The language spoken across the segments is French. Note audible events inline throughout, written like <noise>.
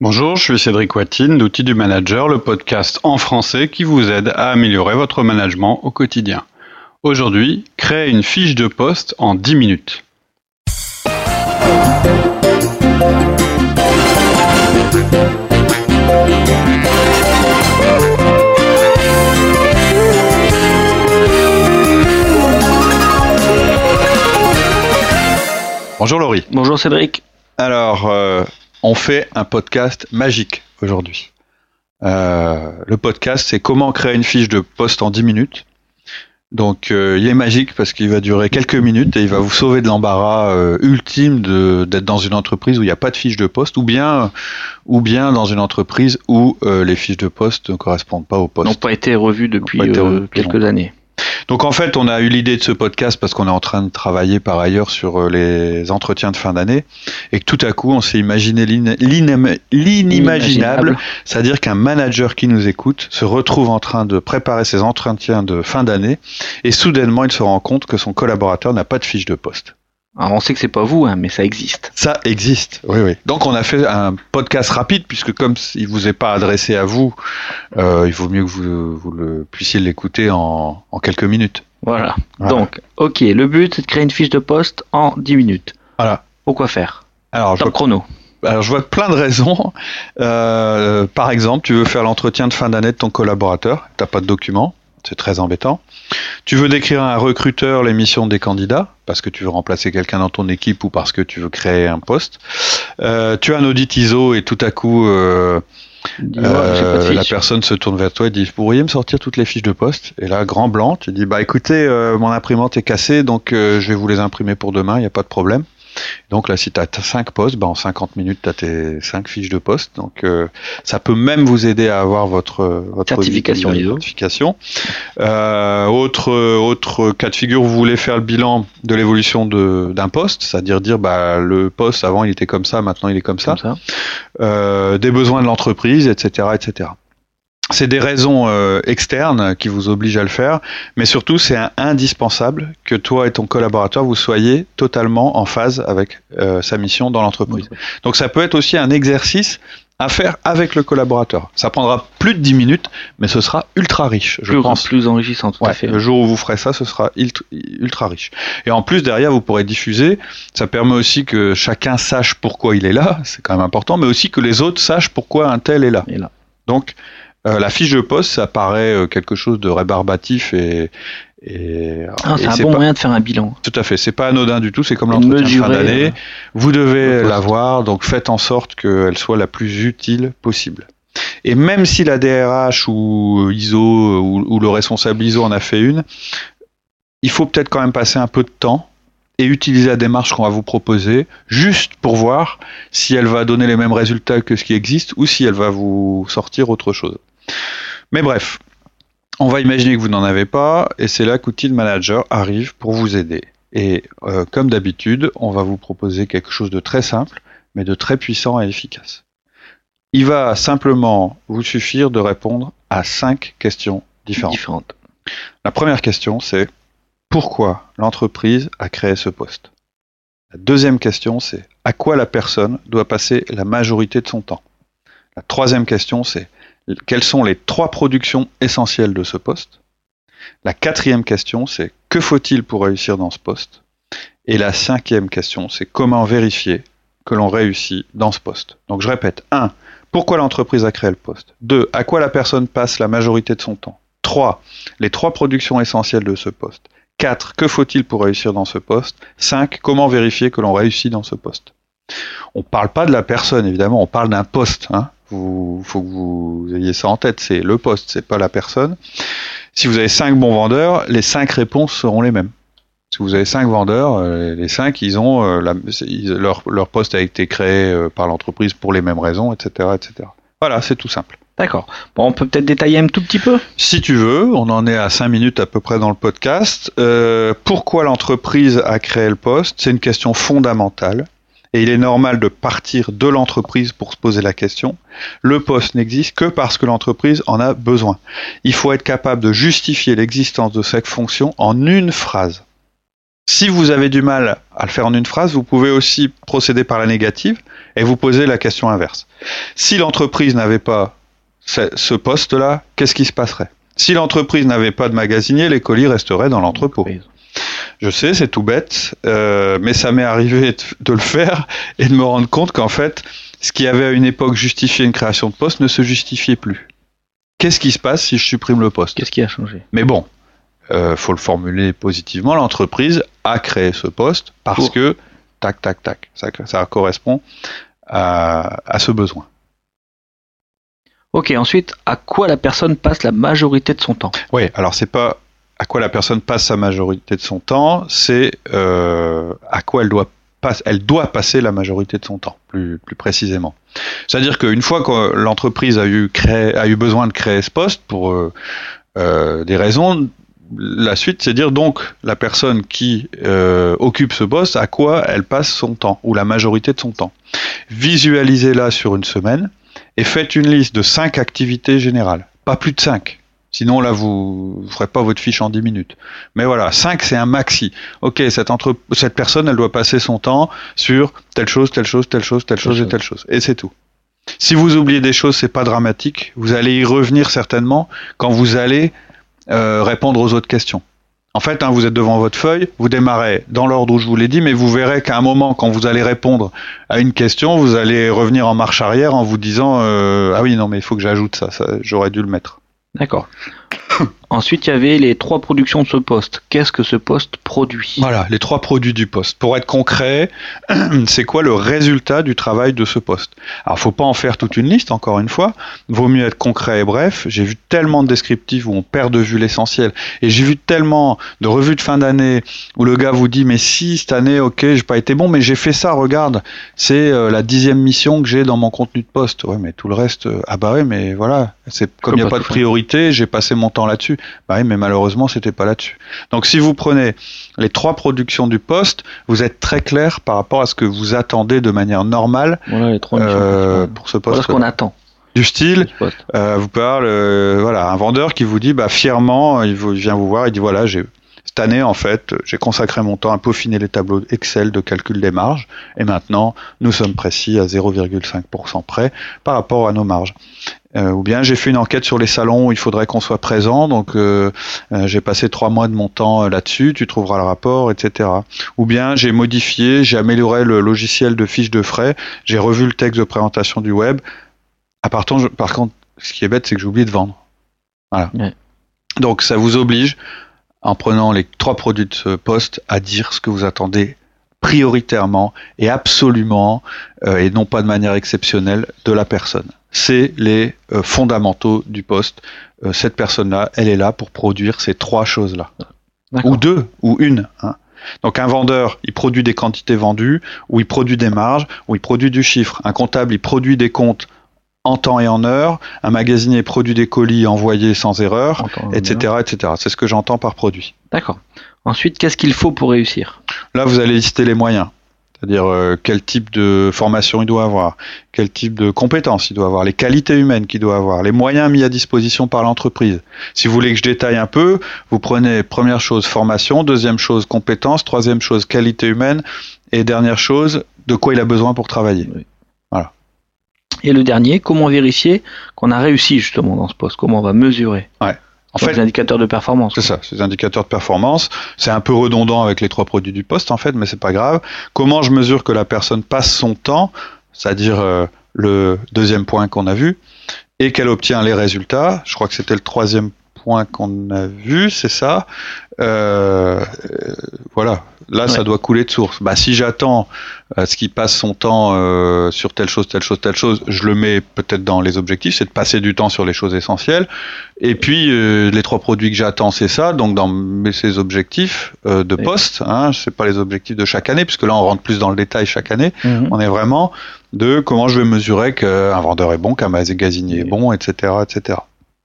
Bonjour, je suis Cédric Watine d'Outils du Manager, le podcast en français qui vous aide à améliorer votre management au quotidien. Aujourd'hui, créer une fiche de poste en 10 minutes. Bonjour Laurie. Bonjour Cédric. Alors, euh, on fait un podcast magique aujourd'hui. Euh, le podcast, c'est comment créer une fiche de poste en 10 minutes. Donc, euh, il est magique parce qu'il va durer quelques minutes et il va vous sauver de l'embarras euh, ultime d'être dans une entreprise où il n'y a pas de fiche de poste, ou bien, ou bien dans une entreprise où les fiches de poste ne correspondent pas au poste. N'ont pas été revues depuis quelques années. Donc en fait, on a eu l'idée de ce podcast parce qu'on est en train de travailler par ailleurs sur euh, les entretiens de fin d'année et que tout à coup, on s'est imaginé l'inimaginable, c'est-à-dire qu'un manager qui nous écoute se retrouve en train de préparer ses entretiens de fin d'année et soudainement, il se rend compte que son collaborateur n'a pas de fiche de poste. Alors on sait que c'est pas vous, hein, mais ça existe. Ça existe, oui, oui. Donc on a fait un podcast rapide puisque comme il vous est pas adressé à vous, euh, il vaut mieux que vous, vous le puissiez l'écouter en, en, quelques minutes. Voilà. Donc, ok, le but c'est de créer une fiche de poste en 10 minutes. Voilà. Pourquoi faire? Alors, Top chrono. Alors je vois plein de raisons. Euh, par exemple, tu veux faire l'entretien de fin d'année de ton collaborateur, t'as pas de document, c'est très embêtant. Tu veux décrire à un recruteur l'émission des candidats, parce que tu veux remplacer quelqu'un dans ton équipe ou parce que tu veux créer un poste. Euh, tu as un audit ISO et tout à coup, euh, euh, la personne se tourne vers toi et dit Vous pourriez me sortir toutes les fiches de poste? Et là, grand blanc, tu dis Bah écoutez, mon imprimante est cassée, donc je vais vous les imprimer pour demain, il n'y a pas de problème. Donc là, si tu as 5 postes, ben en 50 minutes, tu as tes 5 fiches de poste. Donc euh, ça peut même vous aider à avoir votre, votre certification Certification. Euh, autre, autre cas de figure, vous voulez faire le bilan de l'évolution d'un poste, c'est-à-dire dire bah, le poste avant il était comme ça, maintenant il est comme ça. Comme ça. Euh, des besoins de l'entreprise, etc., etc c'est des raisons euh, externes qui vous obligent à le faire, mais surtout c'est indispensable que toi et ton collaborateur vous soyez totalement en phase avec euh, sa mission dans l'entreprise. Donc ça peut être aussi un exercice à faire avec le collaborateur. Ça prendra plus de 10 minutes, mais ce sera ultra riche, je plus, pense. Plus enrichissant, tout à fait. Le jour où vous ferez ça, ce sera ultra riche. Et en plus, derrière, vous pourrez diffuser. Ça permet aussi que chacun sache pourquoi il est là, c'est quand même important, mais aussi que les autres sachent pourquoi un tel est là. là. Donc, euh, la fiche de poste, ça paraît euh, quelque chose de rébarbatif et, et, ah, c'est un bon moyen de faire un bilan. Tout à fait, c'est pas anodin du tout, c'est comme l'entretien de fin d'année. Euh, Vous devez l'avoir, donc faites en sorte qu'elle soit la plus utile possible. Et même si la DRH ou ISO ou, ou le responsable ISO en a fait une, il faut peut-être quand même passer un peu de temps et utiliser la démarche qu'on va vous proposer, juste pour voir si elle va donner les mêmes résultats que ce qui existe ou si elle va vous sortir autre chose. Mais bref, on va imaginer que vous n'en avez pas, et c'est là qu'Outil Manager arrive pour vous aider. Et euh, comme d'habitude, on va vous proposer quelque chose de très simple, mais de très puissant et efficace. Il va simplement vous suffire de répondre à cinq questions différentes. différentes. La première question, c'est pourquoi l'entreprise a créé ce poste? La deuxième question, c'est à quoi la personne doit passer la majorité de son temps? La troisième question, c'est quelles sont les trois productions essentielles de ce poste? La quatrième question, c'est que faut-il pour réussir dans ce poste? Et la cinquième question, c'est comment vérifier que l'on réussit dans ce poste? Donc je répète, 1. Pourquoi l'entreprise a créé le poste? 2. À quoi la personne passe la majorité de son temps? 3. Les trois productions essentielles de ce poste? 4. Que faut-il pour réussir dans ce poste? 5. Comment vérifier que l'on réussit dans ce poste? On ne parle pas de la personne, évidemment, on parle d'un poste. Hein il faut que vous ayez ça en tête, c'est le poste, c'est pas la personne. Si vous avez 5 bons vendeurs, les 5 réponses seront les mêmes. Si vous avez 5 vendeurs, euh, les 5, ils ont euh, leur, leur, poste a été créé euh, par l'entreprise pour les mêmes raisons, etc., etc. Voilà, c'est tout simple. D'accord. Bon, on peut peut-être détailler un tout petit peu? Si tu veux, on en est à 5 minutes à peu près dans le podcast. pourquoi l'entreprise a créé le poste? C'est une question fondamentale. Et il est normal de partir de l'entreprise pour se poser la question. Le poste n'existe que parce que l'entreprise en a besoin. Il faut être capable de justifier l'existence de cette fonction en une phrase. Si vous avez du mal à le faire en une phrase, vous pouvez aussi procéder par la négative et vous poser la question inverse. Si l'entreprise n'avait pas ce poste-là, qu'est-ce qui se passerait? Si l'entreprise n'avait pas de magasinier, les colis resteraient dans l'entrepôt. Je sais, c'est tout bête, euh, mais ça m'est arrivé de le faire et de me rendre compte qu'en fait, ce qui avait à une époque justifié une création de poste ne se justifiait plus. Qu'est-ce qui se passe si je supprime le poste? Qu'est-ce qui a changé? Mais bon, euh, faut le formuler positivement. L'entreprise a créé ce poste parce que tac tac tac, ça, ça correspond à, à ce besoin. Ok, ensuite, à quoi la personne passe la majorité de son temps? Oui, alors c'est pas à quoi la personne passe sa majorité de son temps, c'est euh, à quoi elle doit elle doit passer la majorité de son temps, plus, précisément. C'est-à-dire qu'une fois que l'entreprise a eu, besoin de créer ce poste pour euh, euh, des raisons, la suite, c'est dire donc la personne qui occupe ce poste, à quoi elle passe son temps, ou la majorité de son temps. Visualisez-la sur une semaine et faites une liste de cinq activités générales, pas plus de cinq. Sinon, là, vous ne ferez pas votre fiche en 10 minutes. Mais voilà, 5, c'est un maxi. Ok, cette, entre... cette personne, elle doit passer son temps sur telle chose, telle chose, telle chose, telle chose et telle chose. Et c'est tout. Si vous oubliez des choses, c'est pas dramatique. Vous allez y revenir certainement quand vous allez euh, répondre aux autres questions. En fait, hein, vous êtes devant votre feuille, vous démarrez dans l'ordre où je vous l'ai dit, mais vous verrez qu'à un moment, quand vous allez répondre à une question, vous allez revenir en marche arrière en vous disant euh, ah oui non mais il faut que j'ajoute ça j'aurais dû le mettre. D'accord. <coughs> Ensuite, il y avait les trois productions de ce poste. Qu'est-ce que ce poste produit? Voilà, les trois produits du poste. Pour être concret, <coughs> c'est quoi le résultat du travail de ce poste? Alors, faut pas en faire toute une liste, encore une fois. Vaut mieux être concret et bref. J'ai vu tellement de descriptifs où on perd de vue l'essentiel. Et j'ai vu tellement de revues de fin d'année où le gars vous dit, mais si, cette année, ok, j'ai pas été bon, mais j'ai fait ça, regarde. C'est euh, la dixième mission que j'ai dans mon contenu de poste. Ouais, mais tout le reste, euh, ah bah ouais, mais voilà. C'est comme il n'y a pas de priorité, j'ai passé mon temps là-dessus. Bah oui, mais malheureusement, c'était pas là-dessus. Donc, si vous prenez les trois productions du poste, vous êtes très clair par rapport à ce que vous attendez de manière normale euh, pour ce poste. Voilà ce qu'on attend du style, euh, vous parle, euh, voilà, un vendeur qui vous dit, bah, fièrement, il, vient vous voir, il dit, voilà, j'ai cette année, en fait, j'ai consacré mon temps à peaufiner les tableaux Excel de calcul des marges, et maintenant, nous sommes précis à 0,5% près par rapport à nos marges. Euh, ou bien j'ai fait une enquête sur les salons où il faudrait qu'on soit présent, donc euh, euh, j'ai passé trois mois de mon temps là-dessus, tu trouveras le rapport, etc. Ou bien j'ai modifié, j'ai amélioré le logiciel de fiche de frais, j'ai revu le texte de présentation du web. À par contre, ce qui est bête, c'est que j'ai oublié de vendre. Voilà. Donc ça vous oblige, en prenant les trois produits de ce poste, à dire ce que vous attendez prioritairement et absolument, et non pas de manière exceptionnelle, de la personne c'est les euh, fondamentaux du poste. Euh, cette personne-là, elle est là pour produire ces trois choses-là. Ou deux, ou une. Hein. Donc un vendeur, il produit des quantités vendues, ou il produit des marges, ou il produit du chiffre. Un comptable, il produit des comptes en temps et en heure. Un magasinier produit des colis envoyés sans erreur, etc., etc. C'est ce que j'entends par produit. D'accord. Ensuite, qu'est-ce qu'il faut pour réussir? Là, vous allez lister les moyens. C'est-à-dire euh, quel type de formation il doit avoir, quel type de compétences il doit avoir, les qualités humaines qu'il doit avoir, les moyens mis à disposition par l'entreprise. Si vous voulez que je détaille un peu, vous prenez première chose formation, deuxième chose compétences, troisième chose qualité humaine et dernière chose de quoi il a besoin pour travailler. Voilà. Et le dernier, comment vérifier qu'on a réussi justement dans ce poste? Comment on va mesurer? Ouais. En fait, les indicateurs de performance. C'est ça, ces indicateurs de performance. C'est un peu redondant avec les trois produits du poste, en fait, mais c'est pas grave. Comment je mesure que la personne passe son temps, c'est-à-dire euh, le deuxième point qu'on a vu, et qu'elle obtient les résultats? Je crois que c'était le troisième qu'on a vu, c'est ça. Euh, voilà, là ça doit couler de source. Bah si j'attends euh, ce qui passe son temps euh, sur telle chose, telle chose, telle chose, je le mets peut-être dans les objectifs, c'est de passer du temps sur les choses essentielles. Et puis euh, les trois produits que j'attends, c'est ça. Donc dans ces objectifs de poste, hein, c'est pas les objectifs de chaque année, puisque là on rentre plus dans le détail chaque année. Mhm. On est vraiment de comment je vais mesurer qu'un vendeur est bon, qu'un magasinier est bon, etc., etc.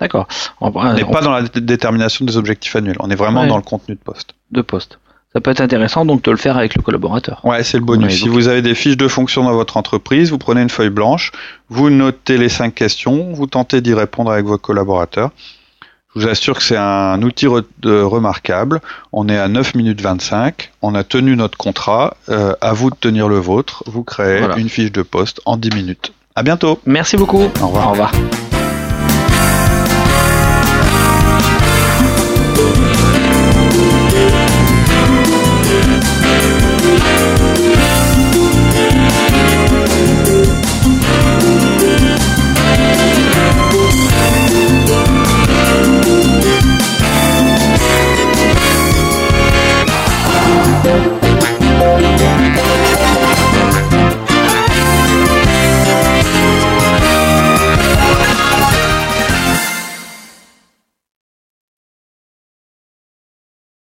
D'accord. On n'est pas dans la détermination des objectifs annuels. On est vraiment dans le contenu de poste. De poste. Ça peut être intéressant donc de le faire avec le collaborateur. Ouais, c'est le bonus. si vous avez des fiches de fonction dans votre entreprise, vous prenez une feuille blanche, vous notez les cinq questions, vous tentez d'y répondre avec vos collaborateurs. Je vous assure que c'est un outil remarquable. On est à 9 minutes 25. On a tenu notre contrat. Euh, à vous de tenir le vôtre. Vous créez une fiche de poste en 10 minutes. À bientôt. Merci beaucoup. Au revoir. Au revoir.